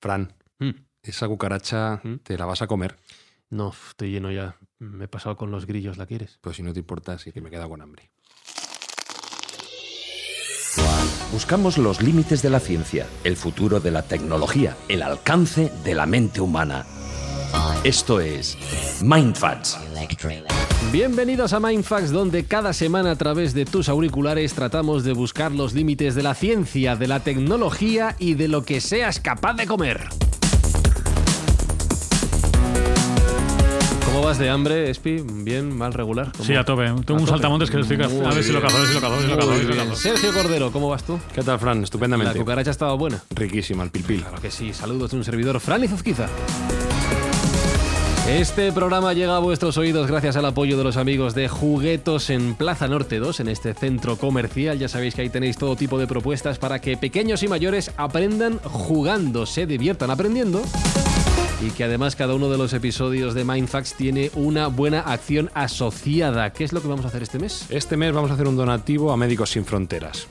Fran, Mm. esa cucaracha Mm. te la vas a comer. No, estoy lleno ya. Me he pasado con los grillos, ¿la quieres? Pues si no te importa, sí que me queda con hambre. Buscamos los límites de la ciencia, el futuro de la tecnología, el alcance de la mente humana. Esto es Mindfacts. Bienvenidos a Mindfax, donde cada semana a través de tus auriculares tratamos de buscar los límites de la ciencia, de la tecnología y de lo que seas capaz de comer. ¿Cómo vas de hambre, Espi? ¿Bien? ¿Mal? ¿Regular? ¿Cómo? Sí, a tope. Tengo A un tope. saltamontes que lo estoy cazando. A ver si lo cazo, a ver si lo cazo, a ver si lo cazo. a ver si lo cazo. Sergio Cordero, ¿cómo vas tú? ¿Qué tal, Fran? La Estupendamente. cucaracha estaba buena. Riquísima, el pilpil. Claro que sí. Saludos de un servidor, Fran Izuzquiza. Este programa llega a vuestros oídos gracias al apoyo de los amigos de Juguetos en Plaza Norte 2, en este centro comercial. Ya sabéis que ahí tenéis todo tipo de propuestas para que pequeños y mayores aprendan jugando, se diviertan aprendiendo. Y que además cada uno de los episodios de Mindfax tiene una buena acción asociada. ¿Qué es lo que vamos a hacer este mes? Este mes vamos a hacer un donativo a Médicos Sin Fronteras.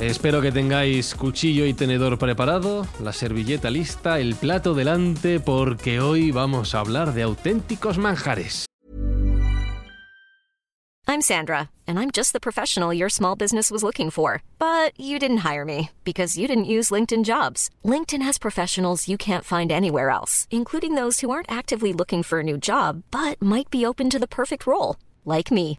Espero que tengáis cuchillo y tenedor preparado, la servilleta lista, el plato delante, porque hoy vamos a hablar de auténticos manjares. I'm Sandra, and I'm just the professional your small business was looking for. But you didn't hire me because you didn't use LinkedIn jobs. LinkedIn has professionals you can't find anywhere else, including those who aren't actively looking for a new job but might be open to the perfect role, like me.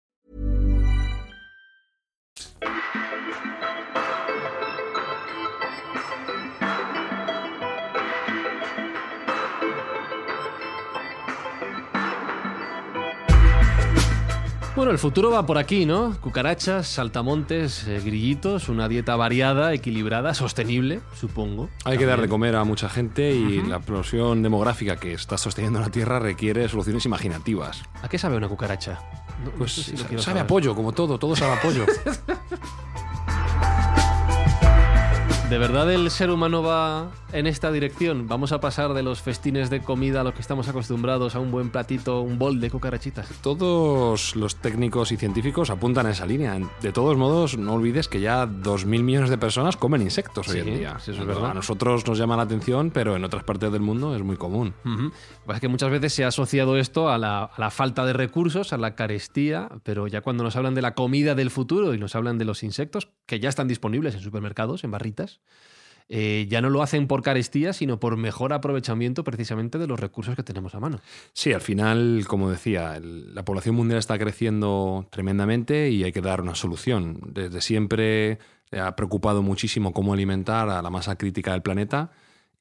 Bueno, el futuro va por aquí, ¿no? Cucarachas, saltamontes, eh, grillitos, una dieta variada, equilibrada, sostenible, supongo. Hay que dar de comer a mucha gente y la explosión demográfica que está sosteniendo la Tierra requiere soluciones imaginativas. ¿A qué sabe una cucaracha? No- no Pues sé si lo sabe a pollo, como todo, todo sabe a pollo. ¿De verdad el ser humano va en esta dirección? ¿Vamos a pasar de los festines de comida a los que estamos acostumbrados a un buen platito, un bol de cucarachitas? Todos los técnicos y científicos apuntan a esa línea. De todos modos, no olvides que ya 2.000 millones de personas comen insectos hoy en día. sí, eso es verdad. A nosotros nos llama la atención, pero en otras partes del mundo es muy común. Lo que pasa es que muchas veces se ha asociado esto a la, a la falta de recursos, a la carestía, pero ya cuando nos hablan de la comida del futuro y nos hablan de los insectos, que ya están disponibles en supermercados, en barritas, eh, ya no lo hacen por carestía, sino por mejor aprovechamiento precisamente de los recursos que tenemos a mano. Sí, al final, como decía, la población mundial está creciendo tremendamente y hay que dar una solución. Desde siempre ha preocupado muchísimo cómo alimentar a la masa crítica del planeta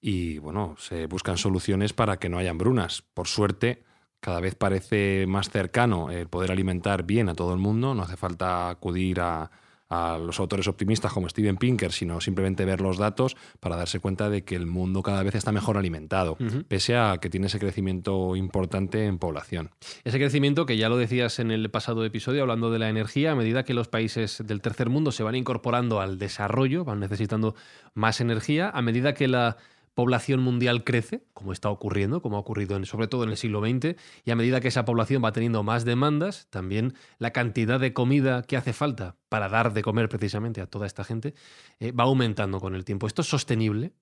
y, bueno, se buscan soluciones para que no haya hambrunas. Por suerte, cada vez parece más cercano el poder alimentar bien a todo el mundo. No hace falta acudir a, a los autores optimistas como Steven Pinker, sino simplemente ver los datos para darse cuenta de que el mundo cada vez está mejor alimentado, pese a que tiene ese crecimiento importante en población. Ese crecimiento que ya lo decías en el pasado episodio, hablando de la energía, a medida que los países del tercer mundo se van incorporando al desarrollo, van necesitando más energía, a medida que la población mundial crece, como está ocurriendo, como ha ocurrido sobre todo en el siglo XX, y a medida que esa población va teniendo más demandas, también la cantidad de comida que hace falta para dar de comer precisamente a toda esta gente eh, va aumentando con el tiempo. ¿Esto es sostenible?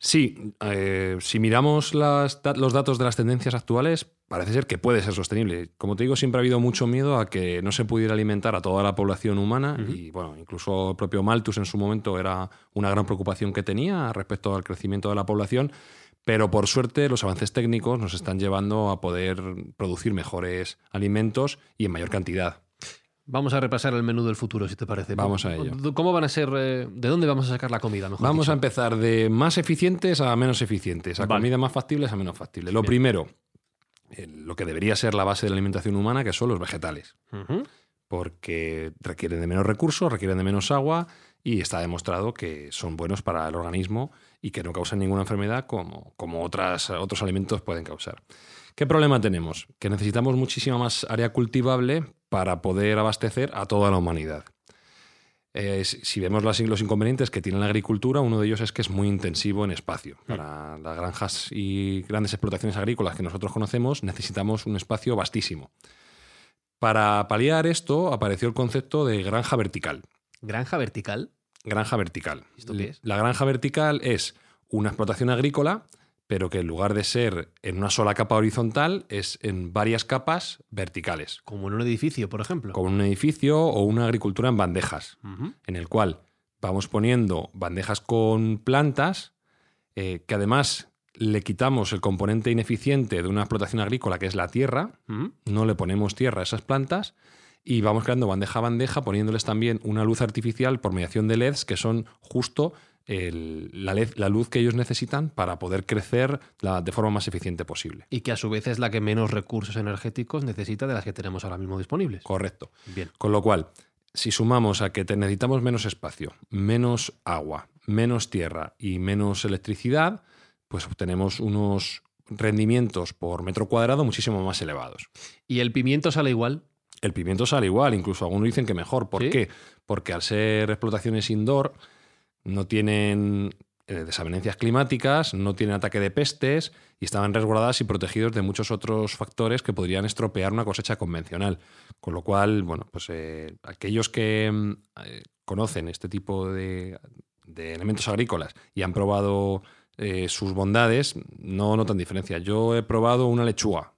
Sí, eh, si miramos las los datos de las tendencias actuales, parece ser que puede ser sostenible. Como te digo, siempre ha habido mucho miedo a que no se pudiera alimentar a toda la población humana y, bueno, incluso el propio Malthus en su momento era una gran preocupación que tenía respecto al crecimiento de la población. Pero por suerte los avances técnicos nos están llevando a poder producir mejores alimentos y en mayor cantidad. Vamos a repasar el menú del futuro, si te parece. Vamos a ello. ¿Cómo van a ser? eh, ¿De dónde vamos a sacar la comida? Mejor Vamos dicho? a empezar de más eficientes a menos eficientes, a Vale. comida más factibles a menos factibles. Lo primero, eh, lo que debería ser la base de la alimentación humana, que son los vegetales, porque requieren de menos recursos, requieren de menos agua y está demostrado que son buenos para el organismo y que no causan ninguna enfermedad como, como otras, otros alimentos pueden causar. ¿Qué problema tenemos? Que necesitamos muchísima más área cultivable para poder abastecer a toda la humanidad. Eh, si vemos las- los inconvenientes que tiene la agricultura, uno de ellos es que es muy intensivo en espacio. Para las granjas y grandes explotaciones agrícolas que nosotros conocemos, necesitamos un espacio vastísimo. Para paliar esto, apareció el concepto de granja vertical. Granja vertical. Granja vertical. ¿Esto qué es? La granja vertical es una explotación agrícola, pero que en lugar de ser en una sola capa horizontal, es en varias capas verticales, Como en un edificio, por ejemplo. como un edificio o una agricultura en bandejas en el cual vamos poniendo bandejas con plantas eh, que además le quitamos el componente ineficiente de una explotación agrícola que es la tierra, no le ponemos tierra a esas plantas y vamos creando bandeja a bandeja poniéndoles también una luz artificial por mediación de LEDs que son justo el- la, led- la luz que ellos necesitan para poder crecer la- de forma más eficiente posible. Y que a su vez es la que menos recursos energéticos necesita de las que tenemos ahora mismo disponibles. Correcto. Bien. Con lo cual, si sumamos a que necesitamos menos espacio, menos agua, menos tierra y menos electricidad, pues obtenemos unos rendimientos por metro cuadrado muchísimo más elevados. ¿Y el pimiento sale igual? El pimiento sale igual, incluso algunos dicen que mejor. ¿Por ¿Sí? qué? Porque al ser explotaciones indoor no tienen eh, desavenencias climáticas, no tienen ataque de pestes y estaban resguardadas y protegidos de muchos otros factores que podrían estropear una cosecha convencional. Con lo cual, bueno, pues eh, aquellos que mm, eh, conocen este tipo de, de elementos agrícolas y han probado eh, sus bondades, no notan diferencia. Yo he probado una lechuga.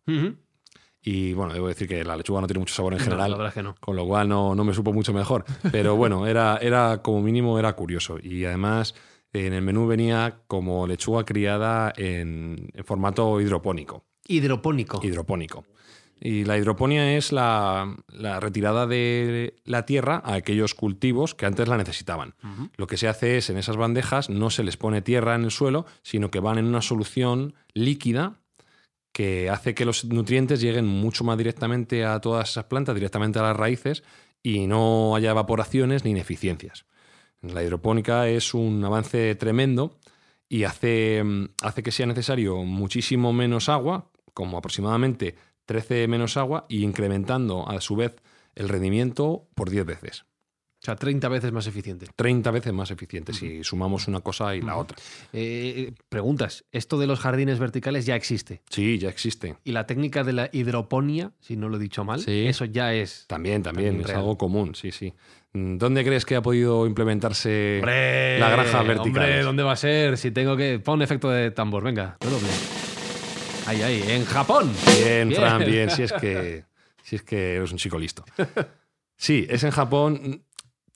Y, bueno, debo decir que la lechuga no tiene mucho sabor en No, general. la es que no. Con lo cual no, no me supo mucho mejor. Pero bueno, era, era como mínimo era curioso. Y además en el menú venía como lechuga criada en, en formato hidropónico. Hidropónico. Hidropónico. Y la hidroponía es la, la retirada de la tierra a aquellos cultivos que antes la necesitaban. Lo que se hace es en esas bandejas no se les pone tierra en el suelo, sino que van en una solución líquida que hace que los nutrientes lleguen mucho más directamente a todas esas plantas, directamente a las raíces, y no haya evaporaciones ni ineficiencias. La hidropónica es un avance tremendo y hace, mm, hace que sea necesario muchísimo menos agua, como aproximadamente 13 menos agua, y incrementando a su vez el rendimiento por 10 veces. O sea, 30 veces más eficiente. 30 veces más eficiente si sumamos una cosa y la otra. Eh, preguntas, ¿esto de los jardines verticales ya existe? Sí, ya existe. Y la técnica de la hidroponía, si no lo he dicho mal, Sí. eso ya es... También, también, También es real. algo común, sí, sí. ¿Dónde crees que ha podido implementarse la granja vertical? Hombre, ¿dónde va a ser? Si tengo que... Pon efecto de tambor, venga, redoble. Ahí, ahí, en Japón. Bien, Fran, bien, si es que si es que eres un chico listo. Sí, es en Japón.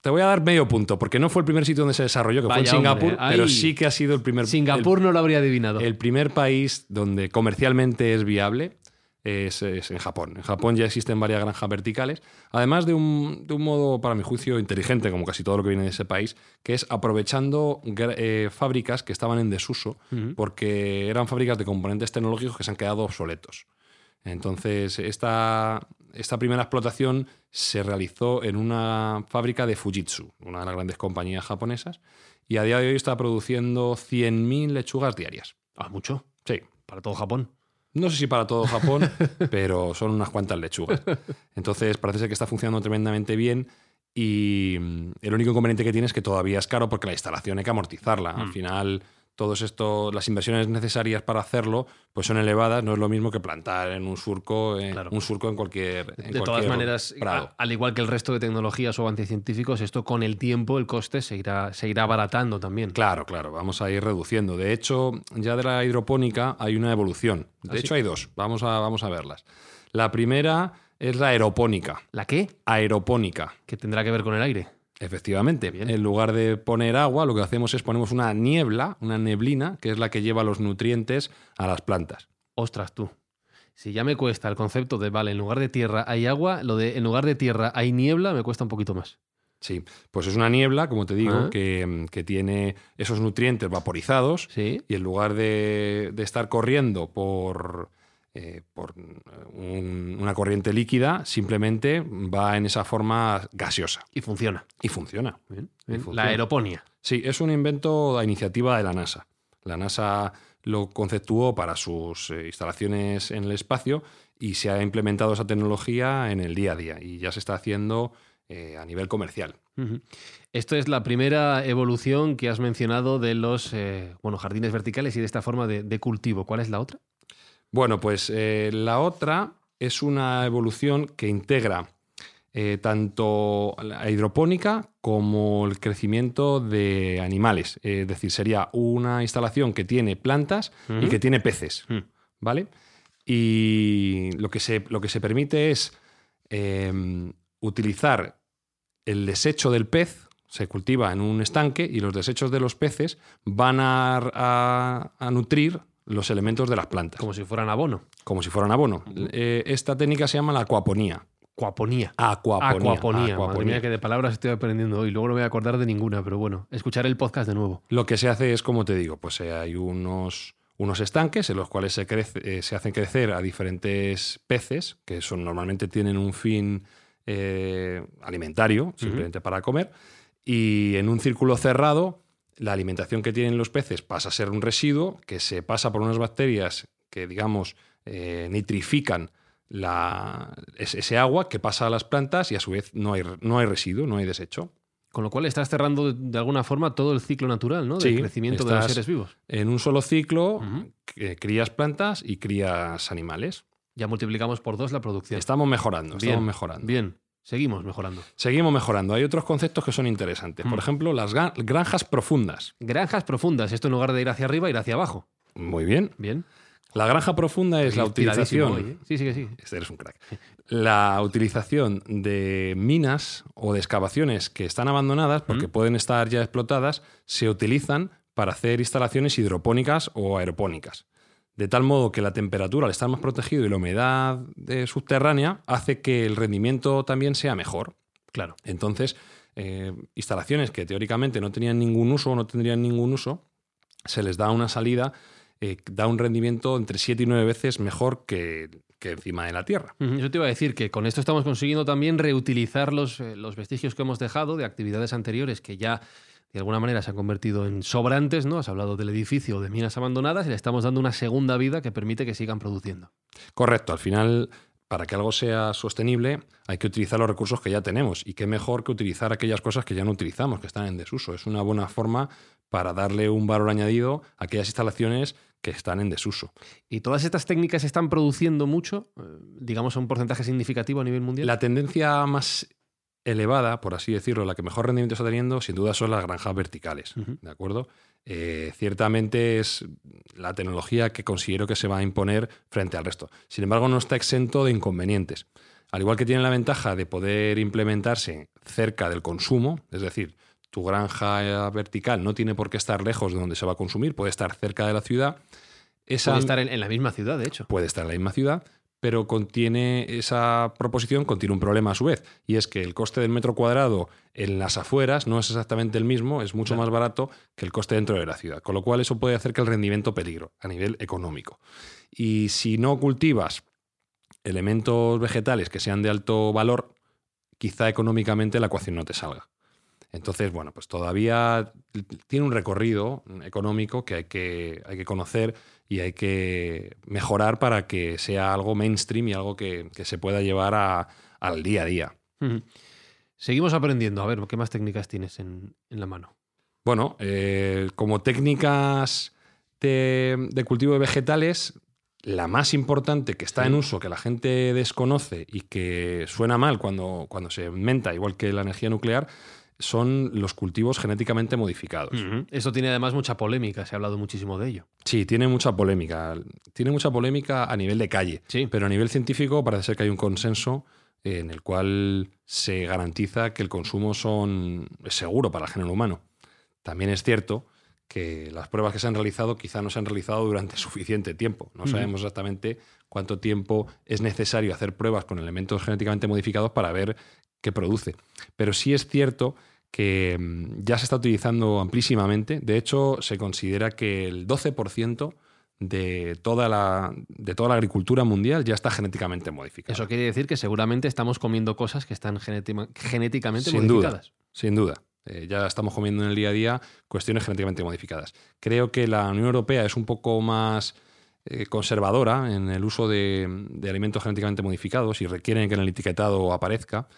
Te voy a dar medio punto, porque no fue el primer sitio donde se desarrolló, que fue en Singapur, hombre, pero sí que ha sido el primer Singapur no lo habría adivinado. El, primer país donde comercialmente es viable es, es en Japón. En Japón ya existen varias granjas verticales, además de un, de un modo, para mi juicio, inteligente, como casi todo lo que viene de ese país, que es aprovechando eh, fábricas que estaban en desuso, porque eran fábricas de componentes tecnológicos que se han quedado obsoletos. Entonces, esta, esta primera explotación se realizó en una fábrica de Fujitsu, una de las grandes compañías japonesas, y a día de hoy está produciendo 100.000 lechugas diarias. Ah, mucho. Sí. Para todo Japón. No sé si para todo Japón, pero son unas cuantas lechugas. Entonces, parece ser que está funcionando tremendamente bien. Y mm, el único inconveniente que tiene es que todavía es caro porque la instalación hay que amortizarla. Al Mm. final, todos esto, las inversiones necesarias para hacerlo, pues son elevadas. No es lo mismo que plantar en un surco, en, Claro. un surco en cualquier. en de todas maneras, prado. al igual que el resto de tecnologías o avances científicos, esto con el tiempo, el coste se irá, se irá abaratando también. Claro, claro, vamos a ir reduciendo. De hecho, ya de la hidropónica hay una evolución. De ¿Ah, sí? hecho, hay dos. Vamos a, vamos a verlas. La primera es la aeropónica. ¿La qué? Aeropónica. Que tendrá que ver con el aire. Efectivamente. Bien. En lugar de poner agua, lo que hacemos es ponemos una niebla, una neblina, que es la que lleva los nutrientes a las plantas. Ostras, tú. Si ya me cuesta el concepto de, vale, en lugar de tierra hay agua, lo de en lugar de tierra hay niebla me cuesta un poquito más. Sí, pues es una niebla, como te digo, Ah. que, que tiene esos nutrientes vaporizados Sí. y en lugar de, de estar corriendo por, eh, por un- una corriente líquida, simplemente va en esa forma gaseosa Y funciona. y funciona. Bien, Y bien. funciona. La aeroponía. Sí, es un invento a iniciativa de la NASA. La NASA lo conceptuó para sus eh, instalaciones en el espacio y se ha implementado esa tecnología en el día a día y ya se está haciendo eh, a nivel comercial. Esto es la primera evolución que has mencionado de los eh, bueno, jardines verticales y de esta forma de, de cultivo. ¿Cuál es la otra? Bueno, pues eh, la otra es una evolución que integra eh, tanto la hidropónica como el crecimiento de animales. Eh, es decir, sería una instalación que tiene plantas y que tiene peces. Mm. ¿Vale? Y lo que se, lo que se permite es eh, utilizar el desecho del pez, se cultiva en un estanque y los desechos de los peces van a, a- a nutrir los elementos de las plantas, Como si fueran abono. como si fueran abono. Eh, esta técnica se llama la acuaponía. Acuaponía. Madre Acuaponía. mía, que de palabras estoy aprendiendo hoy. Luego no me voy a acordar de ninguna, pero bueno, escucharé el podcast de nuevo. Lo que se hace es, como te digo, pues eh, hay unos, unos estanques en los cuales se, crece- eh, se hacen crecer a diferentes peces, que son, normalmente tienen un fin eh, alimentario, simplemente para comer, y en un círculo cerrado, la alimentación que tienen los peces pasa a ser un residuo que se pasa por unas bacterias que, digamos, eh, nitrifican la- ese agua que pasa a las plantas y a su vez no hay, no hay residuo, no hay desecho. Con lo cual estás cerrando de, de alguna forma todo el ciclo natural, ¿no? Del Sí, crecimiento de los seres vivos. En un solo ciclo eh, crías plantas y crías animales. Ya multiplicamos por dos la producción. Estamos mejorando, Bien, estamos mejorando. Bien, seguimos mejorando. Seguimos mejorando. Hay otros conceptos que son interesantes. Por Mm. ejemplo, las granjas profundas. Granjas profundas. Esto en lugar de ir hacia arriba, ir hacia abajo. Muy bien. Bien. La granja profunda es la utilización. hoy, ¿eh? Sí, sí, sí. Este eres un crack. La utilización de minas o de excavaciones que están abandonadas porque Mm. pueden estar ya explotadas, se utilizan para hacer instalaciones hidropónicas o aeropónicas. De tal modo que la temperatura, al estar más protegido y la humedad eh, subterránea, hace que el rendimiento también sea mejor. Claro. Entonces, eh, instalaciones que teóricamente no tenían ningún uso o no tendrían ningún uso, se les da una salida, eh, da un rendimiento entre 7 y 9 veces mejor que, que encima de la Tierra. Yo te iba a decir que con esto estamos consiguiendo también reutilizar los, los vestigios que hemos dejado de actividades anteriores que ya de alguna manera se han convertido en sobrantes, ¿no? Has hablado del edificio de minas abandonadas y le estamos dando una segunda vida que permite que sigan produciendo. Correcto, al final, para que algo sea sostenible, hay que utilizar los recursos que ya tenemos. Y qué mejor que utilizar aquellas cosas que ya no utilizamos, que están en desuso. Es una buena forma para darle un valor añadido a aquellas instalaciones que están en desuso. Y todas estas técnicas están produciendo mucho, eh, digamos a un porcentaje significativo a nivel mundial. La tendencia más elevada, por así decirlo, la que mejor rendimiento está teniendo, sin duda son las granjas verticales. ¿De acuerdo? Eh, ciertamente es la tecnología que considero que se va a imponer frente al resto. Sin embargo, no está exento de inconvenientes. Al igual que tiene la ventaja de poder implementarse cerca del consumo, es decir, tu granja vertical no tiene por qué estar lejos de donde se va a consumir, puede estar cerca de la ciudad. Esa Puede estar en, en la misma ciudad, de hecho. puede estar en la misma ciudad, pero contiene esa proposición contiene un problema a su vez, y es que el coste del metro cuadrado en las afueras no es exactamente el mismo, es mucho más barato que el coste dentro de la ciudad, con lo cual eso puede hacer que el rendimiento peligro a nivel económico. Y si no cultivas elementos vegetales que sean de alto valor, quizá económicamente la ecuación no te salga. Entonces, bueno, pues todavía tiene un recorrido económico que hay que, hay que conocer y hay que mejorar para que sea algo mainstream y algo que, que se pueda llevar a- al día a día. Seguimos aprendiendo. A ver, ¿qué más técnicas tienes en, en la mano? Bueno, eh, como técnicas de, de cultivo de vegetales, la más importante que está Sí. en uso, que la gente desconoce y que suena mal cuando, cuando se inventa, igual que la energía nuclear, son los cultivos genéticamente modificados. Ujú. Esto tiene además mucha polémica, se ha hablado muchísimo de ello. Sí, tiene mucha polémica. Tiene mucha polémica a nivel de calle. Sí. Pero a nivel científico parece ser que hay un consenso eh, en el cual se garantiza que el consumo son, es seguro para el género humano. También es cierto que las pruebas que se han realizado quizá no se han realizado durante suficiente tiempo. No sabemos exactamente cuánto tiempo es necesario hacer pruebas con elementos genéticamente modificados para ver qué produce. Pero sí es cierto que mm, ya se está utilizando amplísimamente. De hecho, se considera que el 12% de toda, la, de toda la agricultura mundial ya está genéticamente modificada. Eso quiere decir que seguramente estamos comiendo cosas que están genéticamente Sin modificadas. duda, sin duda. Eh, ya estamos comiendo en el día a día cuestiones genéticamente modificadas. Creo que la Unión Europea es un poco más eh, conservadora en el uso de, de alimentos genéticamente modificados y requieren que en el etiquetado aparezca,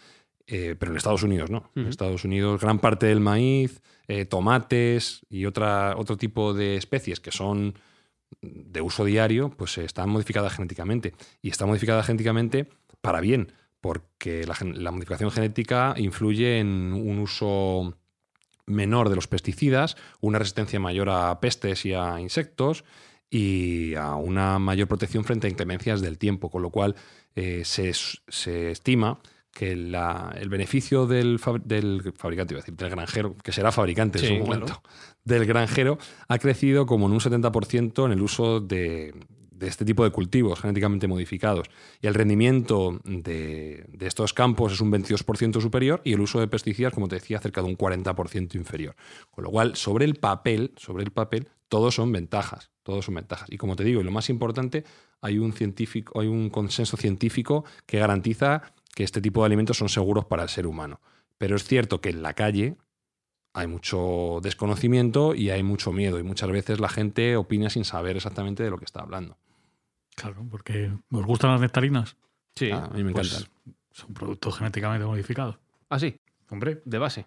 eh, pero en Estados Unidos no. En. Estados Unidos gran parte del maíz, eh, tomates y otra, otro tipo de especies que son de uso diario, pues eh, están modificadas genéticamente. Y está modificada genéticamente para bien, porque la, modificación genética influye en un uso menor de los pesticidas, una resistencia mayor a pestes y a insectos y a una mayor protección frente a inclemencias del tiempo, con lo cual eh, se, se estima que la- el beneficio del, fabri- del fabricante, iba a decir, del granjero, que será fabricante Sí, en su claro. momento, del granjero, ha crecido como en un 70% en el uso de, de este tipo de cultivos genéticamente modificados. Y el rendimiento de, de estos campos es un 22% superior y el uso de pesticidas, como te decía, cerca de un 40% inferior. Con lo cual, sobre el papel, sobre el papel, todos son ventajas, todos son ventajas. Y como te digo, y lo más importante, hay un científico, hay un consenso científico que garantiza que este tipo de alimentos son seguros para el ser humano. Pero es cierto que en la calle hay mucho desconocimiento y hay mucho miedo y muchas veces la gente opina sin saber exactamente de lo que está hablando. Claro, porque ¿os gustan las nectarinas? Sí. Ah, a mí me Pues encantan. son productos genéticamente modificados. Ah, sí, Hombre, de base.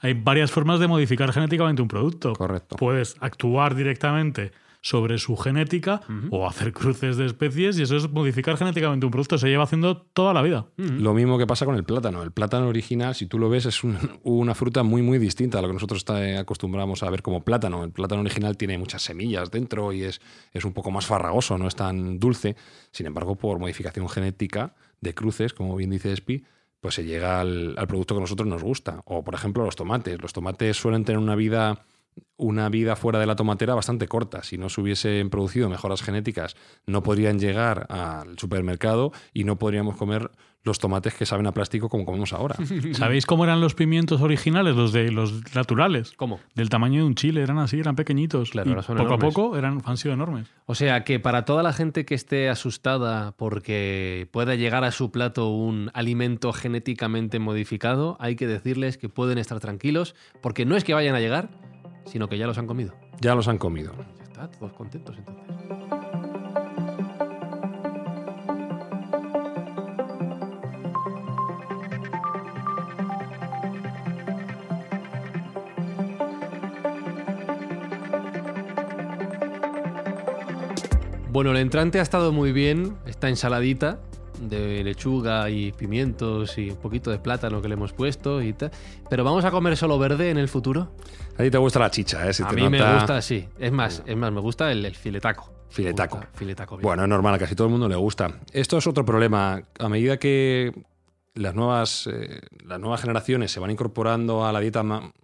hay varias formas de modificar genéticamente un producto. Correcto. Puedes actuar directamente sobre su genética o hacer cruces de especies y eso es modificar genéticamente un producto. Se lleva haciendo toda la vida. Lo mismo que pasa con el plátano. El plátano original, si tú lo ves, es un- una fruta muy, muy distinta a lo que nosotros está- acostumbramos a ver como plátano. El plátano original tiene muchas semillas dentro y es, es un poco más farragoso, no es tan dulce. Sin embargo, por modificación genética de cruces, como bien dice Espi, pues se llega al, al producto que a nosotros nos gusta. O, por ejemplo, los tomates. Los tomates suelen tener una vida una vida fuera de la tomatera bastante corta. Si no se hubiesen producido mejoras genéticas, no podrían llegar al supermercado y no podríamos comer los tomates que saben a plástico como comemos ahora. ¿Sabéis cómo eran los pimientos originales, los de los naturales? ¿Cómo? Del tamaño de un chile, eran así, eran pequeñitos. Claro, Y ahora son poco enormes. a poco eran, han sido enormes. O sea que para toda la gente que esté asustada porque pueda llegar a su plato un alimento genéticamente modificado, hay que decirles que pueden estar tranquilos porque no es que vayan a llegar, sino que ya los han comido. Ya los han comido. Ya está, todos contentos entonces. Bueno, el entrante ha estado muy bien, esta ensaladita de lechuga y pimientos y un poquito de plátano que le hemos puesto y tal. Pero vamos a comer solo verde en el futuro. A ti te gusta la chicha, ¿eh? Si a te mí me gusta, sí. Es más, es más, me gusta el, el filetaco. Filetaco. Gusta Filetaco. Bueno, es normal, a casi todo el mundo le gusta. Esto es otro problema. A medida que las nuevas, eh, las nuevas generaciones se van incorporando a la dieta,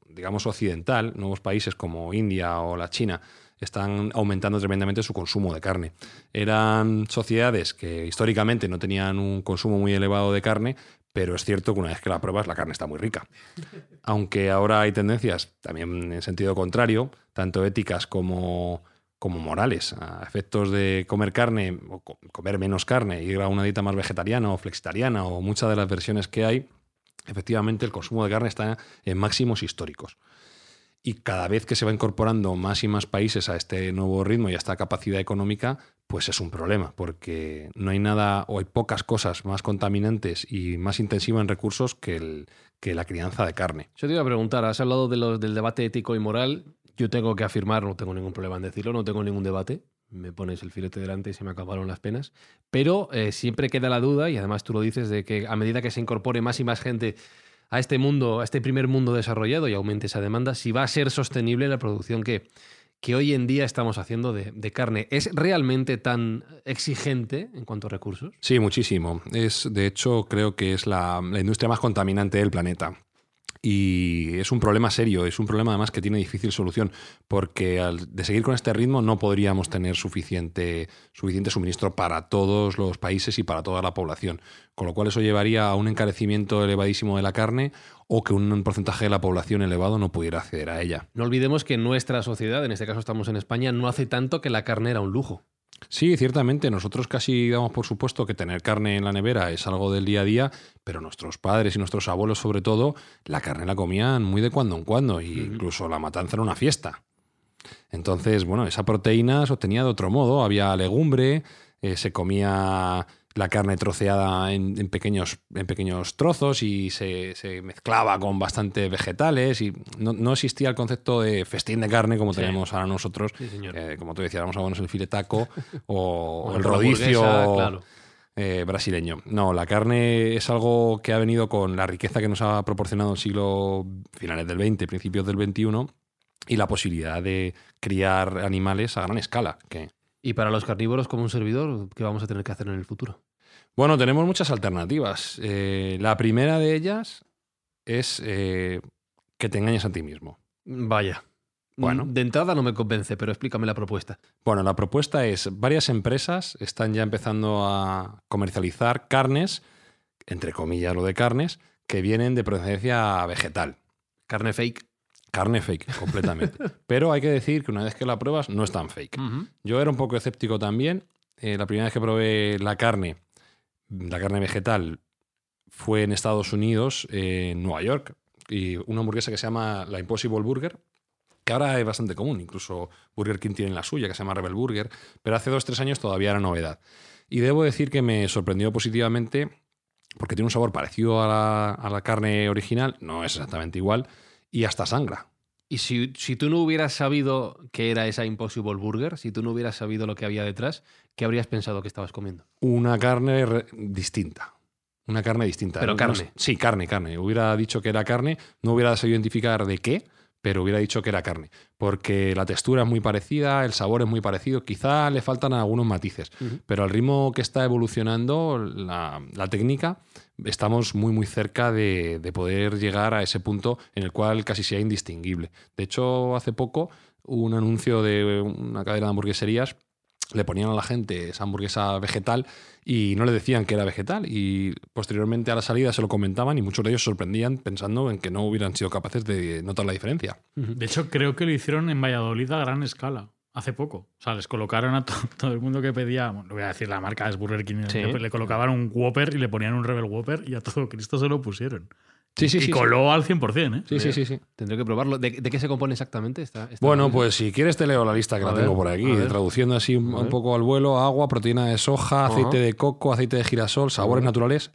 digamos, occidental, nuevos países como India o la China están aumentando tremendamente su consumo de carne. Eran sociedades que históricamente no tenían un consumo muy elevado de carne, pero es cierto que una vez que la pruebas, la carne está muy rica. Aunque ahora hay tendencias también en sentido contrario, tanto éticas como, como morales, a efectos de comer carne o co- comer menos carne, ir a una dieta más vegetariana o flexitariana o muchas de las versiones que hay, efectivamente el consumo de carne está en máximos históricos. Y cada vez que se va incorporando más y más países a este nuevo ritmo y a esta capacidad económica, pues es un problema, porque no hay nada o hay pocas cosas más contaminantes y más intensivas en recursos que, el- que la crianza de carne. Yo te iba a preguntar, has hablado del debate ético y moral. Yo tengo que afirmar, no tengo ningún problema en decirlo, no tengo ningún debate. Me pones el filete delante y se me acabaron las penas. Pero eh, siempre queda la duda, y además tú lo dices, de que a medida que se incorpore más y más gente a este mundo, a este primer mundo desarrollado y aumente esa demanda, si va a ser sostenible la producción que, que hoy en día estamos haciendo de, carne. ¿Es realmente tan exigente en cuanto a recursos? Sí, muchísimo. Es, de hecho, creo que es la, la industria más contaminante del planeta. Y es un problema serio, es un problema además que tiene difícil solución, porque al, de seguir con este ritmo no podríamos tener suficiente, suficiente suministro para todos los países y para toda la población. Con lo cual eso llevaría a un encarecimiento elevadísimo de la carne o que un porcentaje de la población elevado no pudiera acceder a ella. No olvidemos que nuestra sociedad, en este caso estamos en España, no hace tanto que la carne era un lujo. Sí, ciertamente. Nosotros casi damos por supuesto que tener carne en la nevera es algo del día a día, pero nuestros padres y nuestros abuelos, sobre todo, la carne la comían muy de cuando en cuando, e incluso la matanza era una fiesta. Entonces, bueno, esa proteína se obtenía de otro modo. Había legumbre, eh, se comía la carne troceada en, en, pequeños, en pequeños trozos y se, se, mezclaba con bastantes vegetales y no, no, existía el concepto de festín de carne como sí. tenemos ahora nosotros, sí, eh, como tú decías, abonos el filetaco o, o el rodicio claro. eh, brasileño. No, la carne es algo que ha venido con la riqueza que nos ha proporcionado el siglo finales del 20, principios del 21 y la posibilidad de criar animales a gran escala, que y para los carnívoros como un servidor, ¿qué vamos a tener que hacer en el futuro? Bueno, tenemos muchas alternativas. Eh, la primera de ellas es eh, que te engañes a ti mismo. Vaya. Bueno. De entrada no me convence, pero explícame la propuesta. Bueno, la propuesta es, varias empresas están ya empezando a comercializar carnes, entre comillas lo de carnes, que vienen de procedencia vegetal. Carne fake. Carne fake, completamente. Pero hay que decir que una vez que la pruebas, no es tan fake. Uh -huh. Yo era un poco escéptico también. Eh, la primera vez que probé la carne, la carne vegetal, fue en Estados Unidos, eh, en Nueva York, y una hamburguesa que se llama la Impossible Burger, que ahora es bastante común. Incluso Burger King tiene la suya, que se llama Rebel Burger, pero hace dos, tres años todavía era novedad. Y debo decir que me sorprendió positivamente porque tiene un sabor parecido a la, a la carne original, no es exactamente igual, y hasta sangra. Y si, si, tú no hubieras sabido que era esa Impossible Burger, si tú no hubieras sabido lo que había detrás, ¿qué habrías pensado que estabas comiendo? Una carne distinta. Una carne distinta. Pero carne. No, sí, carne, carne. Hubiera dicho que era carne, no hubiera sabido identificar de qué, pero hubiera dicho que era carne. Porque la textura es muy parecida, el sabor es muy parecido, quizá le faltan algunos matices, uh -huh. pero al ritmo que está evolucionando la, la técnica, estamos muy muy cerca de, de, poder llegar a ese punto en el cual casi sea indistinguible. De hecho, hace poco un anuncio de una cadena de hamburgueserías le ponían a la gente esa hamburguesa vegetal y no le decían que era vegetal y posteriormente a la salida se lo comentaban y muchos de ellos sorprendían pensando en que no hubieran sido capaces de notar la diferencia. De hecho, creo que lo hicieron en Valladolid a gran escala hace poco. O sea, les colocaron a to todo el mundo que pedía, bueno, no voy a decir la marca es Burger King, sí. le colocaban un Whopper y le ponían un Rebel Whopper y a todo Cristo se lo pusieron. Sí, sí, y sí, coló al 100%, ¿eh? Sí, sí, sí, sí. Tendré que probarlo. ¿De, de qué se compone exactamente esta, esta Bueno, pues si quieres te leo la lista que a la ver, tengo por aquí, traduciendo así un, un, poco al vuelo, agua, proteína de soja, aceite uh -huh. de coco, aceite de girasol, sabores uh -huh. naturales,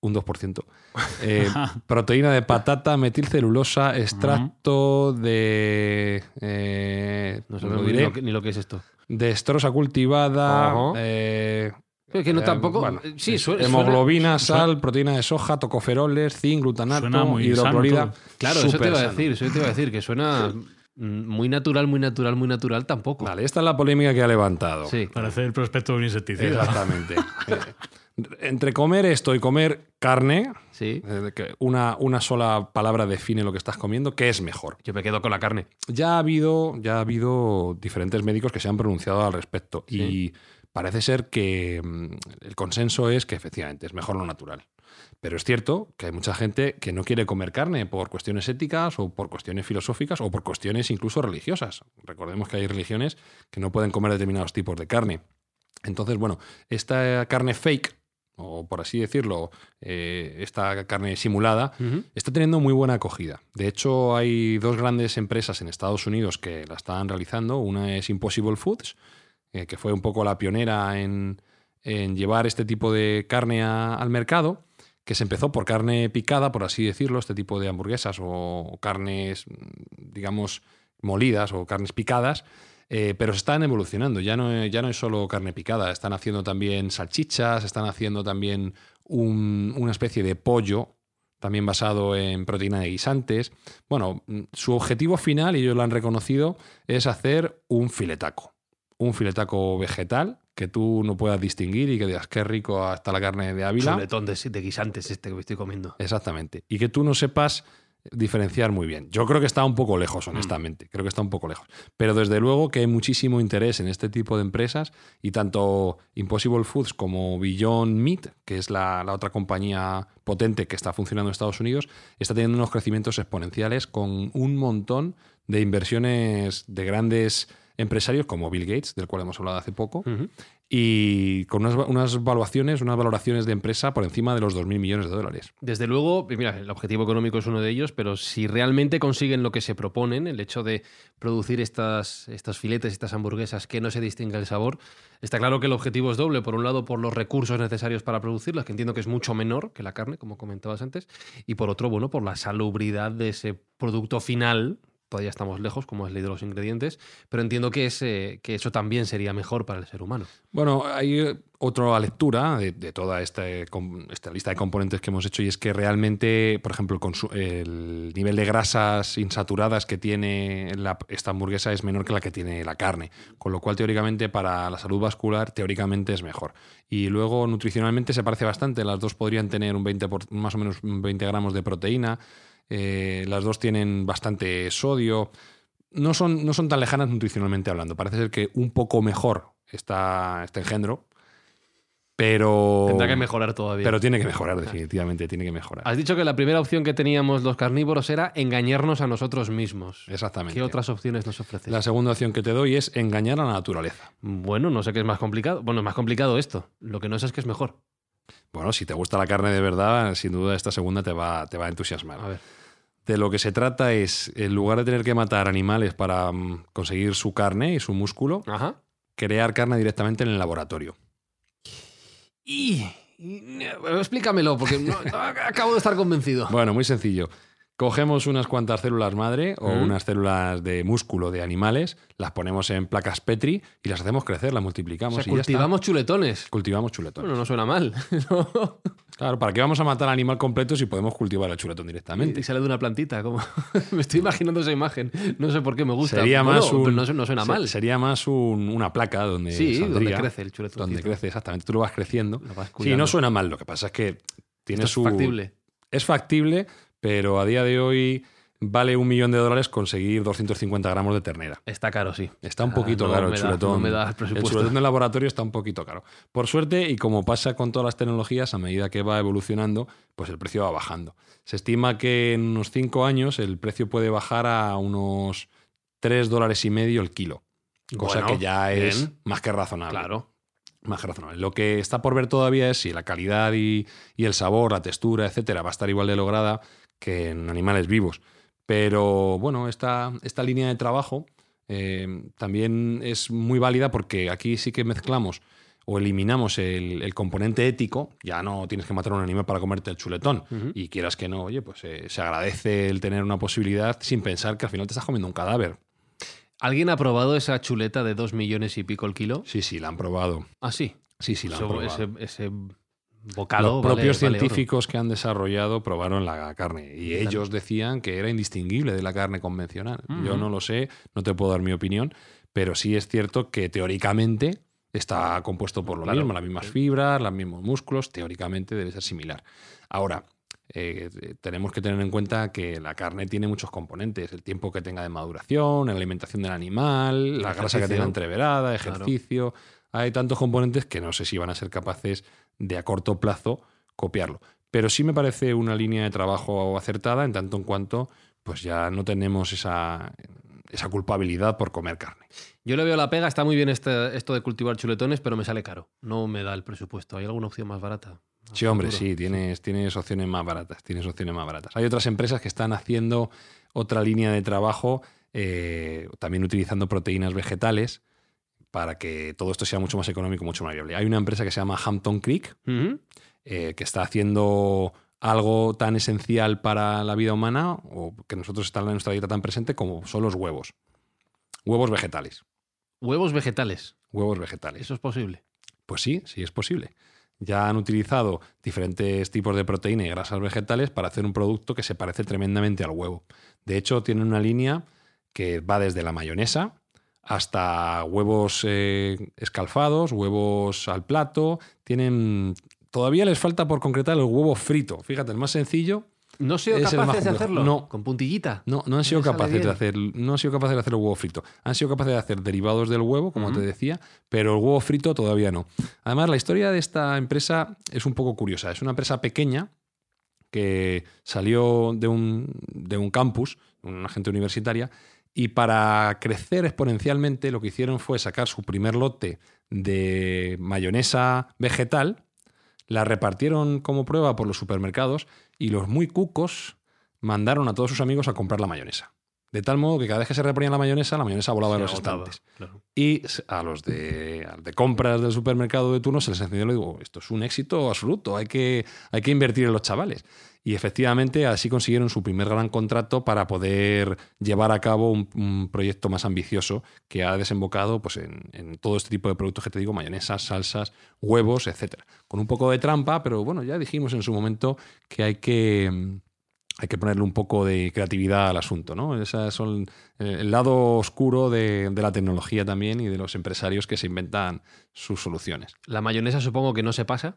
un 2%. Eh, proteína de patata, metilcelulosa, extracto uh -huh. de... Eh, no sé lo diré, ni, lo que, ni, lo que, es esto. Destrosa cultivada, eh, es que no tampoco. Bueno, sí, suena, hemoglobina, suena, sal, proteína de soja, tocoferoles, zinc, glutanato, hidroclorida. Claro, eso te iba a decir, eso te iba a decir, que suena muy natural, muy natural, muy natural tampoco. Vale, esta es la polémica que ha levantado. Sí. Parece el prospecto de un insecticida. Exactamente. Entre comer esto y comer carne, sí. una, una sola palabra define lo que estás comiendo, ¿qué es mejor? Yo me quedo con la carne. Ya ha habido, ya ha habido diferentes médicos que se han pronunciado al respecto. Sí. Y parece ser que mm, el consenso es que efectivamente es mejor lo natural. Pero es cierto que hay mucha gente que no quiere comer carne por cuestiones éticas o por cuestiones filosóficas o por cuestiones incluso religiosas. Recordemos que hay religiones que no pueden comer determinados tipos de carne. Entonces, bueno, esta carne fake, o por así decirlo, eh, esta carne simulada, uh -huh. está teniendo muy buena acogida. De hecho, hay dos grandes empresas en Estados Unidos que la están realizando. Una es Impossible Foods, eh, que fue un poco la pionera en, en llevar este tipo de carne a, al mercado, que se empezó por carne picada, por así decirlo, este tipo de hamburguesas o carnes, digamos, molidas o carnes picadas, eh, pero se están evolucionando. Ya no, ya no es solo carne picada, están haciendo también salchichas, están haciendo también un, una especie de pollo, también basado en proteína de guisantes. Bueno, su objetivo final, y ellos lo han reconocido, es hacer un filetaco un filetaco vegetal que tú no puedas distinguir y que digas qué rico hasta la carne de Ávila. Un de, de, guisantes este que me estoy comiendo. Exactamente. Y que tú no sepas diferenciar muy bien. Yo creo que está un poco lejos, Mm. honestamente. Creo que está un poco lejos. Pero desde luego que hay muchísimo interés en este tipo de empresas y tanto Impossible Foods como Beyond Meat, que es la, la otra compañía potente que está funcionando en Estados Unidos, está teniendo unos crecimientos exponenciales con un montón de inversiones de grandes empresarios como Bill Gates, del cual hemos hablado hace poco. Y con unas, unas valuaciones, unas valoraciones de empresa por encima de los 2.000 millones de dólares. Desde luego, mira, el objetivo económico es uno de ellos, pero si realmente consiguen lo que se proponen, el hecho de producir estas, estas filetes, estas hamburguesas que no se distinga el sabor, está claro que el objetivo es doble. Por un lado, por los recursos necesarios para producirlas, que entiendo que es mucho menor que la carne, como comentabas antes, y por otro, bueno, por la salubridad de ese producto final. Todavía estamos lejos, como has leído los ingredientes, pero entiendo que, ese, que eso también sería mejor para el ser humano. Bueno, hay eh, otra lectura de, toda esta, com- esta lista de componentes que hemos hecho y es que realmente, por ejemplo, el, nivel de grasas insaturadas que tiene esta hamburguesa es menor que la que tiene la carne, con lo cual teóricamente para la salud vascular teóricamente es mejor. Y luego nutricionalmente se parece bastante, las dos podrían tener un 20 por- más o menos un 20 gramos de proteína, eh, las dos tienen bastante sodio, no son, no son tan lejanas nutricionalmente hablando. Parece ser que un poco mejor está este engendro, pero. Tendrá que mejorar todavía. Pero tiene que mejorar, definitivamente, tiene que mejorar. Has dicho que la primera opción que teníamos los carnívoros era engañarnos a nosotros mismos. Exactamente. ¿Qué otras opciones nos ofreces? La segunda opción que te doy es engañar a la naturaleza. Bueno, no sé qué es más complicado. Bueno, es más complicado esto. Lo que no sé es que es mejor. Bueno, si te gusta la carne de verdad, sin duda esta segunda te va, te va a entusiasmar. A ver. De lo que se trata es, en lugar de tener que matar animales para mm, conseguir su carne y su músculo, Ajá. crear carne directamente en el laboratorio. Y, y- explícamelo, porque no acabo de estar convencido. Bueno, muy sencillo. Cogemos unas cuantas células madre o Ujú. unas células de músculo de animales, las ponemos en placas Petri y las hacemos crecer, las multiplicamos o sea, y ya cultivamos chuletones. Cultivamos chuletón. Bueno, no suena mal. ¿no? Claro, ¿para qué vamos a matar al animal completo si podemos cultivar el chuletón directamente? Y sale de una plantita. Como... me estoy imaginando esa imagen. No sé por qué me gusta. Sería Bueno, más un, no, su- no suena se- mal. Sería más un- una placa donde Sí, donde crece el chuletón. donde crece exactamente. Tú lo vas creciendo. Lo vas Sí, no suena mal. Lo que pasa es que tiene Esto su es factible. es factible, pero a día de hoy vale un millón de dólares conseguir 250 gramos de ternera. Está caro, sí. Está un Ah, poquito no caro el da- chuletón. no me da el el chuletón del laboratorio está un poquito caro. Por suerte, y como pasa con todas las tecnologías, a medida que va evolucionando, pues el precio va bajando. Se estima que en unos 5 años el precio puede bajar a unos 3 dólares y medio el kilo. Cosa Bueno, que ya es bien. más que razonable. Claro. Más que razonable. Lo que está por ver todavía es si la calidad y, y el sabor, la textura, etcétera, va a estar igual de lograda que en animales vivos. Pero bueno, esta, esta línea de trabajo eh, también es muy válida porque aquí sí que mezclamos o eliminamos el, el componente ético, ya no tienes que matar a un animal para comerte el chuletón. Y quieras que no, oye, pues eh, se agradece el tener una posibilidad sin pensar que al final te estás comiendo un cadáver. ¿Alguien ha probado esa chuleta de dos millones y pico el kilo? Sí, sí, la han probado. Ah, sí. Sí, sí, la han probado. ese, ese bocado. Los propios vale científicos que han desarrollado probaron la carne y ellos decían que era indistinguible de la carne convencional. Yo no lo sé, no te puedo dar mi opinión, pero sí es cierto que teóricamente está compuesto por lo Claro. mismo, las mismas fibras, los mismos músculos, teóricamente debe ser similar. Ahora, eh, tenemos que tener en cuenta que la carne tiene muchos componentes, el tiempo que tenga de maduración, la alimentación del animal, la grasa que tenga entreverada, Claro. ejercicio. Hay tantos componentes que no sé si van a ser capaces de a corto plazo copiarlo. Pero sí me parece una línea de trabajo acertada en tanto en cuanto pues ya no tenemos esa, esa culpabilidad por comer carne. Yo le veo la pega, está muy bien este- esto de cultivar chuletones, pero me sale caro. No me da el presupuesto. ¿Hay alguna opción más barata? Sí, hombre, sí, tienes, tienes opciones más baratas, tienes opciones más baratas. Hay otras empresas que están haciendo otra línea de trabajo, eh, también utilizando proteínas vegetales para que todo esto sea mucho más económico, mucho más viable. Hay una empresa que se llama Hampton Creek, eh, que está haciendo algo tan esencial para la vida humana o que nosotros está en nuestra dieta tan presente como son los huevos. Huevos vegetales. Huevos vegetales. Huevos vegetales. Eso es posible. Pues sí, sí es posible. Ya han utilizado diferentes tipos de proteína y grasas vegetales para hacer un producto que se parece tremendamente al huevo. De hecho, tienen una línea que va desde la mayonesa hasta huevos eh, escalfados, huevos al plato. Tienen. Todavía les falta por concretar el huevo frito. Fíjate, el más sencillo ¿No han sido capaces de hacerlo? No. ¿Con puntillita? No, no han sido capaces de hacer, no han sido capaces de hacer el huevo frito. Han sido capaces de hacer derivados del huevo, como te decía, pero el huevo frito todavía no. Además, la historia de esta empresa es un poco curiosa. Es una empresa pequeña que salió de un, de un campus, una gente universitaria, y para crecer exponencialmente lo que hicieron fue sacar su primer lote de mayonesa vegetal, la repartieron como prueba por los supermercados y los muy cucos mandaron a todos sus amigos a comprar la mayonesa. De tal modo que cada vez que se reponía la mayonesa, la mayonesa volaba de los agotaba, estantes. claro. Y a los de, a los de compras del supermercado de turno se les encendió y digo, esto es un éxito absoluto, hay que, hay que invertir en los chavales. Y efectivamente así consiguieron su primer gran contrato para poder llevar a cabo un, un proyecto más ambicioso que ha desembocado pues, en, en todo este tipo de productos que te digo, mayonesas, salsas, huevos, etcétera. Con un poco de trampa, pero bueno, ya dijimos en su momento que hay que, mm, hay que ponerle un poco de creatividad al asunto, ¿no? Esas son eh, el lado oscuro de, de la tecnología también y de los empresarios que se inventan sus soluciones. La mayonesa supongo que no se pasa.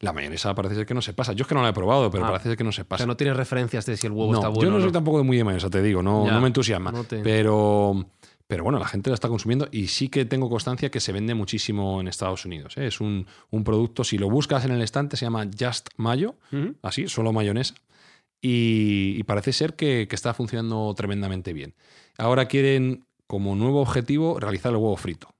La mayonesa parece ser que no se pasa. Yo es que no la he probado, pero Ah. parece ser que no se O pasa. sea, no tienes referencias de si el huevo No, está bueno. yo no o soy tampoco de muy de mayonesa, te digo, no, Ya, no me entusiasma. no te- Pero, pero bueno, la gente la está consumiendo y sí que tengo constancia que se vende muchísimo en Estados Unidos. ¿eh? Es un, un producto, si lo buscas en el estante, se llama Just Mayo, así, solo mayonesa. Y, parece ser que, está funcionando tremendamente bien. Ahora quieren, como nuevo objetivo, realizar el huevo frito.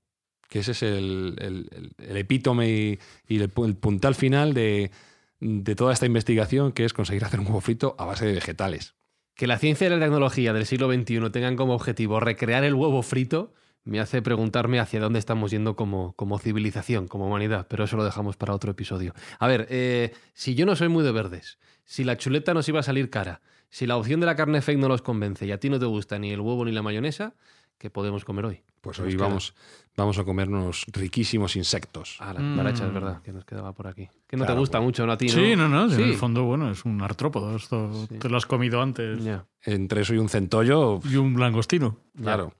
Que ese es el, el- epítome y, el, pu- el puntal final de, de toda esta investigación, que es conseguir hacer un huevo frito a base de vegetales. Que la ciencia y la tecnología del siglo XXI tengan como objetivo recrear el huevo frito me hace preguntarme hacia dónde estamos yendo como, como civilización, como humanidad, pero eso lo dejamos para otro episodio. A ver, eh, si yo no soy muy de verdes, si la chuleta nos iba a salir cara, si la opción de la carne fake no los convence y a ti no te gusta ni el huevo ni la mayonesa, ¿qué podemos comer hoy? Pues hoy vamos, vamos a comernos riquísimos insectos. Ah, la Mm. cucaracha, es verdad, que nos quedaba por aquí. Que no Claro, te gusta pues. mucho, ¿no? A ti, ¿no? Sí, no, no. En Sí. el fondo, bueno, es un artrópodo. Esto Sí. te lo has comido antes. Ya. Entre eso y un centollo, Y un langostino. claro.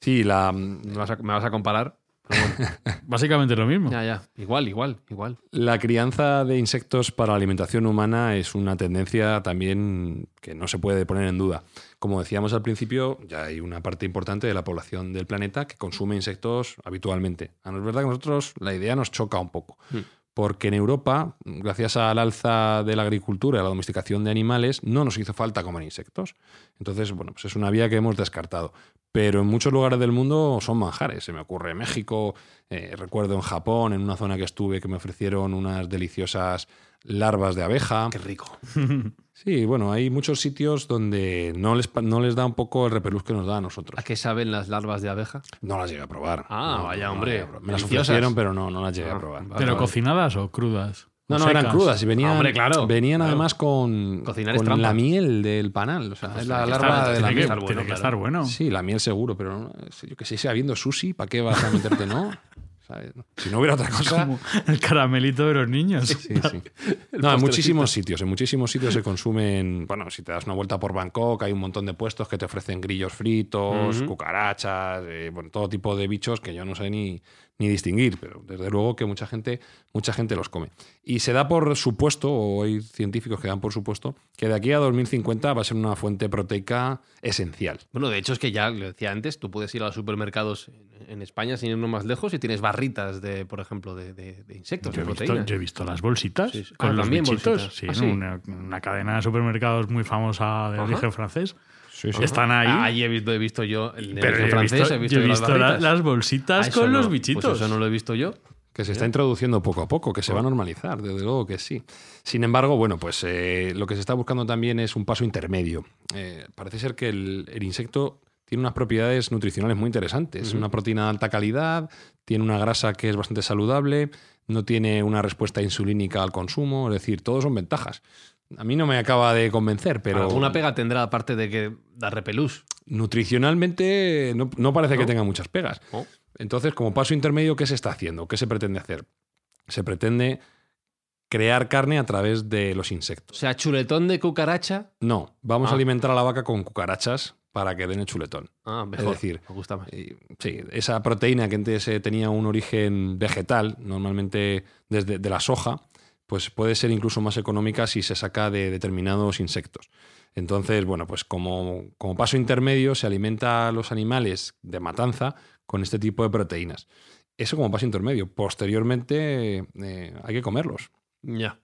Sí, la, ¿Me vas a, me vas a comparar? Pero bueno, Básicamente lo mismo. ya, ya. Igual, igual, igual. La crianza de insectos para la alimentación humana es una tendencia también que no se puede poner en duda. Como decíamos al principio, ya hay una parte importante de la población del planeta que consume insectos habitualmente. A no es verdad que a nosotros la idea nos choca un poco. Hmm. Porque en Europa, gracias al alza de la agricultura y la domesticación de animales, no nos hizo falta comer insectos. Entonces, bueno, pues es una vía que hemos descartado. Pero en muchos lugares del mundo son manjares. Se me ocurre en México, eh, recuerdo en Japón, en una zona que estuve, que me ofrecieron unas deliciosas larvas de abeja. Qué rico. Sí, bueno, hay muchos sitios donde no les, no les da un poco el repelús que nos da a nosotros. ¿A qué saben las larvas de abeja? No las llegué a probar. Ah, No, vaya, no hombre. las probar. Me las ofrecieron, pero no, no las llegué Ah, a probar. vale. ¿Pero vale. cocinadas o crudas? No, ¿O no, eran crudas y venían, Hombre, claro, venían claro. además con, Cocinar con la miel del panal. O sea, es la larva estar- de la miel. tiene que estar bueno. Sí, la miel seguro, pero no- yo que sé, si habiendo sushi, ¿para qué vas a meterte, no? ¿Sabes? Si no hubiera otra cosa. Como el caramelito de los niños. Sí, sí. No, en muchísimos sitios. En muchísimos sitios se consumen. Bueno, si te das una vuelta por Bangkok, hay un montón de puestos que te ofrecen grillos fritos, cucarachas, eh, bueno, todo tipo de bichos que yo no sé ni, ni distinguir, pero desde luego que mucha gente, mucha gente los come. Y se da por supuesto, o hay científicos que dan por supuesto, que de aquí a 2050 va a ser una fuente proteica esencial. Bueno, de hecho es que ya lo decía antes, tú puedes ir a los supermercados en, España sin irnos más lejos y tienes barritas de, por ejemplo, de, de- de insectos, Yo de he, visto, yo he visto las bolsitas Sí, sí. con Ah, los bichitos. bolsitas. Sí, Ah. Una, una cadena de supermercados muy famosa de Ajá. origen francés. Sí, Están ahí. Ah, ahí he visto, he visto yo el pero he francés, visto, he visto, yo he yo visto las la- barritas. las bolsitas Ah, con no, los bichitos. Pues eso no lo he visto yo. Que se está introduciendo poco a poco, que se va a normalizar, desde luego que sí. Sin embargo, bueno, pues eh, lo que se está buscando también es un paso intermedio. Eh, parece ser que el, el insecto tiene unas propiedades nutricionales muy interesantes. Una proteína de alta calidad, tiene una grasa que es bastante saludable, no tiene una respuesta insulínica al consumo, es decir, todos son ventajas. A mí no me acaba de convencer, pero Alguna pega tendrá, aparte de que da repelús. nutricionalmente no, no parece que tenga muchas pegas. Entonces, como paso intermedio, ¿qué se está haciendo? ¿Qué se pretende hacer? Se pretende crear carne a través de los O insectos. sea, chuletón de cucaracha. No, vamos Ah. a alimentar a la vaca con cucarachas para que den el chuletón. Ah, mejor. Es decir, me gusta más. Y, sí, esa proteína que antes eh, tenía un origen vegetal, normalmente desde de la soja, pues puede ser incluso más económica si se saca de determinados insectos. Entonces, bueno, pues como, como paso intermedio se alimenta a los animales de matanza con este tipo de proteínas. Eso como paso intermedio. Posteriormente eh, hay que comerlos. Ya.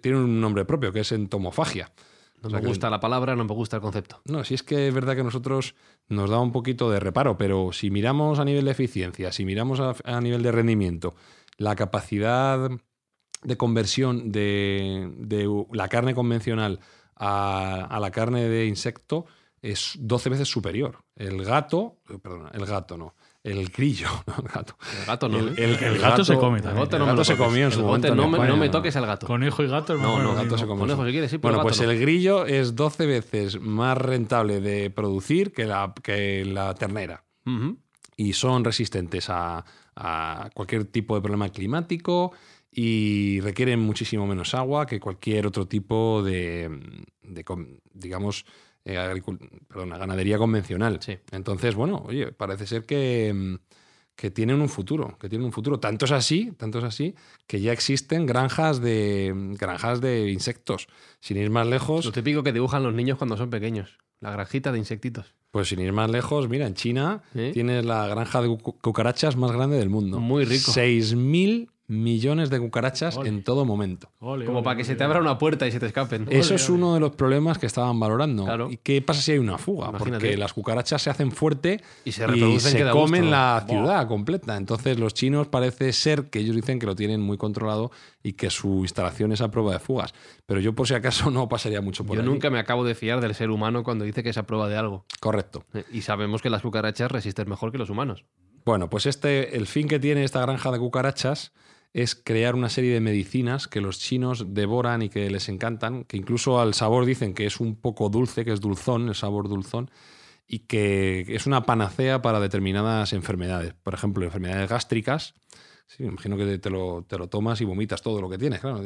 tiene un nombre propio, que es entomofagia. No me gusta la palabra, no me gusta el concepto. No, si es que es verdad que a nosotros nos da un poquito de reparo, pero si miramos a nivel de eficiencia, si miramos a, nivel de rendimiento, la capacidad de conversión de, la carne convencional a, la carne de insecto es 12 veces superior. El gato, perdón, el gato no, el grillo, no el gato. El gato no. El, ¿eh? gato, se come también. El gato, se comió en su momento. No, me, no me toques al gato. Conejo y gato. No, no, gato se come. Conejo si quieres, sí, Bueno, pues el grillo es 12 veces más rentable de producir que la, que la ternera. Y son resistentes a, a cualquier tipo de problema climático y requieren muchísimo menos agua que cualquier otro tipo de, de digamos, eh, perdón, ganadería convencional. Entonces, bueno, oye, parece ser que, mm, que, tienen un futuro, que tienen un futuro. Tanto es así, tanto es así, que ya existen granjas de, granjas de insectos. Sin ir más lejos. Lo típico que dibujan los niños cuando son pequeños. La granjita de insectitos. Pues sin ir más lejos, mira, en China tienes la granja de cucarachas más grande del mundo. Muy rico. 6.000 millones de cucarachas en todo momento. Como para que se te abra una puerta y se te escapen. Eso es uno de los problemas que estaban valorando. ¿Y qué pasa si hay una fuga? Porque las cucarachas se hacen fuerte y se, reproducen comen la ciudad completa. Entonces los chinos parece ser que ellos dicen que lo tienen muy controlado y que su instalación es a prueba de fugas. Pero yo por si acaso no pasaría mucho por Yo nunca me acabo de fiar del ser humano cuando dice que es a prueba de algo. Correcto. Y sabemos que las cucarachas resisten mejor que los humanos. Bueno, pues este, el fin que tiene esta granja de cucarachas es crear una serie de medicinas que los chinos devoran y que les encantan, que incluso al sabor dicen que es un poco dulce, que es dulzón, el sabor dulzón, y que es una panacea para determinadas enfermedades. Por ejemplo, enfermedades gástricas. Sí, me imagino que te lo, te lo, tomas y vomitas todo lo que tienes, claro.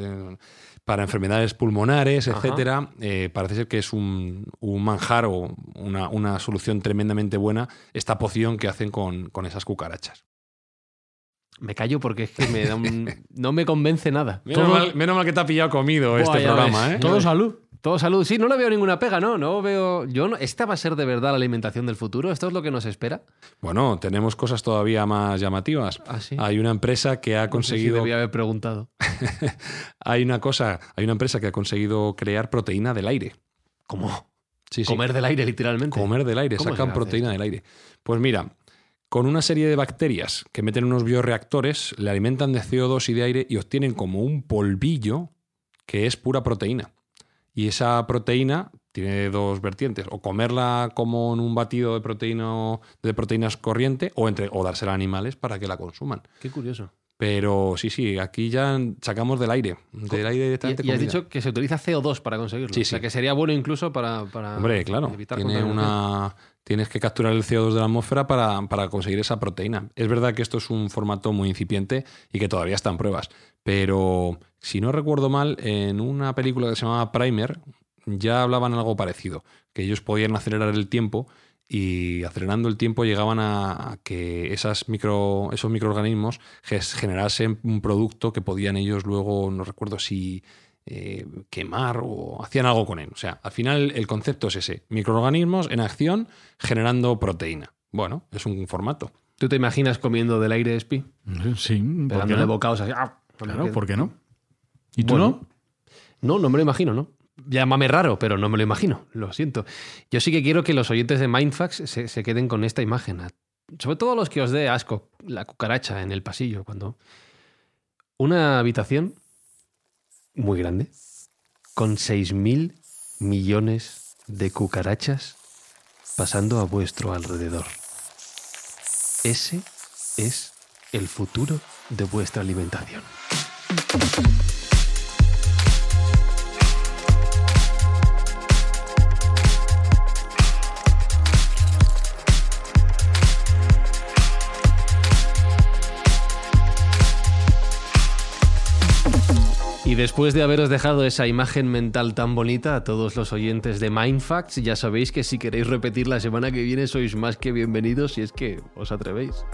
Para enfermedades pulmonares, etcétera, eh, parece ser que es un, manjar o una, solución tremendamente buena esta poción que hacen con esas cucarachas. Me callo porque es que me da no me convence nada. Menos, mal, que te ha pillado comido este programa, ¿eh? Todo salud. Todo salud. Sí, no le veo ninguna pega, ¿no? No veo. Yo no... ¿Esta va a ser de verdad la alimentación del futuro? ¿Esto es lo que nos espera? Bueno, tenemos cosas todavía más llamativas. ¿Ah, sí? Hay una empresa que ha conseguido. No haber preguntado. hay una cosa, hay una empresa que ha conseguido crear proteína del aire. ¿Cómo? Sí, Comer del aire, literalmente. Comer del aire, sacan proteína del aire. Pues mira, con una serie de bacterias que meten unos bioreactores, le alimentan de CO2 y de aire y obtienen como un polvillo que es pura proteína. Y esa proteína tiene dos vertientes, o comerla como en un batido de, proteína, de proteínas corriente o, entre, o dársela a animales para que la consuman. Qué curioso. Pero sí, sí, aquí ya sacamos del aire. Del aire directamente. Y, has dicho que se utiliza CO2 para conseguirlo. Sí, O sea, que sería bueno incluso para. para Hombre, claro. tiene una, tienes que capturar el CO2 de la atmósfera para, conseguir esa proteína. Es verdad que esto es un formato muy incipiente y que todavía está en pruebas, pero si no recuerdo mal, en una película que se llamaba Primer ya hablaban algo parecido, que ellos podían acelerar el tiempo y acelerando el tiempo llegaban a, que esas micro, esos microorganismos generasen un producto que podían ellos luego, no recuerdo si eh, quemar o hacían algo con él. O sea, al final el concepto es ese, microorganismos en acción generando proteína. Bueno, es un formato. ¿Tú te imaginas comiendo del aire, Spi? Sí, pegándole bocados así. ¡ah! Claro, ¿por qué no? ¿Y tú no? No, no me lo imagino, ¿no? Llámame raro, pero no me lo imagino, lo siento. Yo sí que quiero que los oyentes de Mindfax se, se queden con esta imagen. Sobre todo los que os dé asco, la cucaracha en el pasillo, cuando... Una habitación muy grande, con 6.000 millones de cucarachas pasando a vuestro alrededor. Ese es el futuro de vuestra alimentación. Y después de haberos dejado esa imagen mental tan bonita a todos los oyentes de Mindfacts, ya sabéis que si queréis repetir la semana que viene sois más que bienvenidos si es que os atrevéis.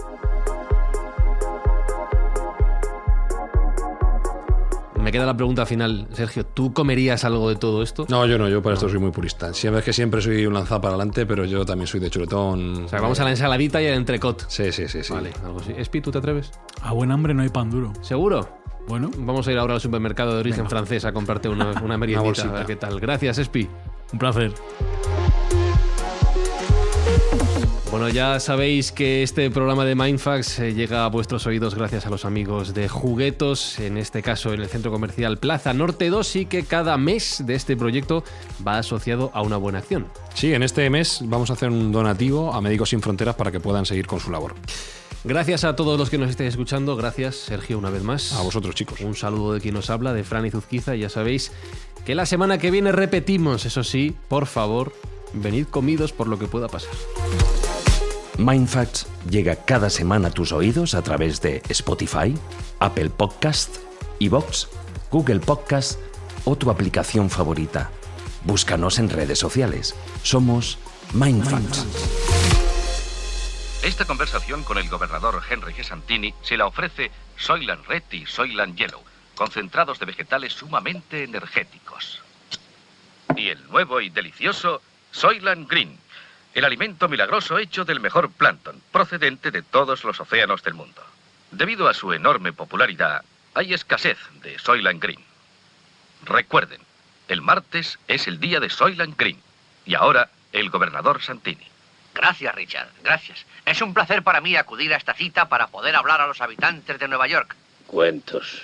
Me queda la pregunta final, Sergio. ¿Tú comerías algo de todo esto? No, yo no, yo para esto soy muy purista. Siempre es que siempre soy un lanzado para adelante, pero yo también soy de chuletón. O sea, vamos a la ensaladita y al entrecot. Sí, sí, sí, sí. Vale, algo así. Espi, ¿tú te atreves? A buen hambre no hay pan duro. ¿Seguro? Bueno, Vamos a ir ahora al supermercado de origen francés a comprarte una, una meriendita. bolsita. a ver qué tal. Gracias, Espi. un placer. Bueno, ya sabéis que este programa de Mindfax eh, llega a vuestros oídos gracias a los amigos de Juguetos, en este caso en el centro comercial Plaza Norte 2, y que cada mes de este proyecto va asociado a una buena acción. Sí, en este mes vamos a hacer un donativo a Médicos Sin Fronteras para que puedan seguir con su labor. Gracias a todos los que nos estéis escuchando, gracias Sergio una vez más. A vosotros, chicos. Un saludo de quien nos habla, de Fran y Zuzquiza, y ya sabéis que la semana que viene repetimos, eso sí, por favor, venid comidos por lo que pueda pasar. Mindfacts llega cada semana a tus oídos a través de Spotify, Apple Podcast, Evox, Google Podcast o tu aplicación favorita. Búscanos en redes sociales. Somos Mindfacts. Esta conversación con el gobernador Henry G. Santini se la ofrece Soyland Red y Soyland Yellow, concentrados de vegetales sumamente energéticos. Y el nuevo y delicioso Soyland Green, el alimento milagroso hecho del mejor plancton, procedente de todos los océanos del mundo. Debido a su enorme popularidad, hay escasez de Soyland Green. Recuerden, el martes es el día de Soyland Green. Y ahora, el gobernador Santini. Gracias, Richard. Gracias. Es un placer para mí acudir a esta cita para poder hablar a los habitantes de Nueva York. Cuentos.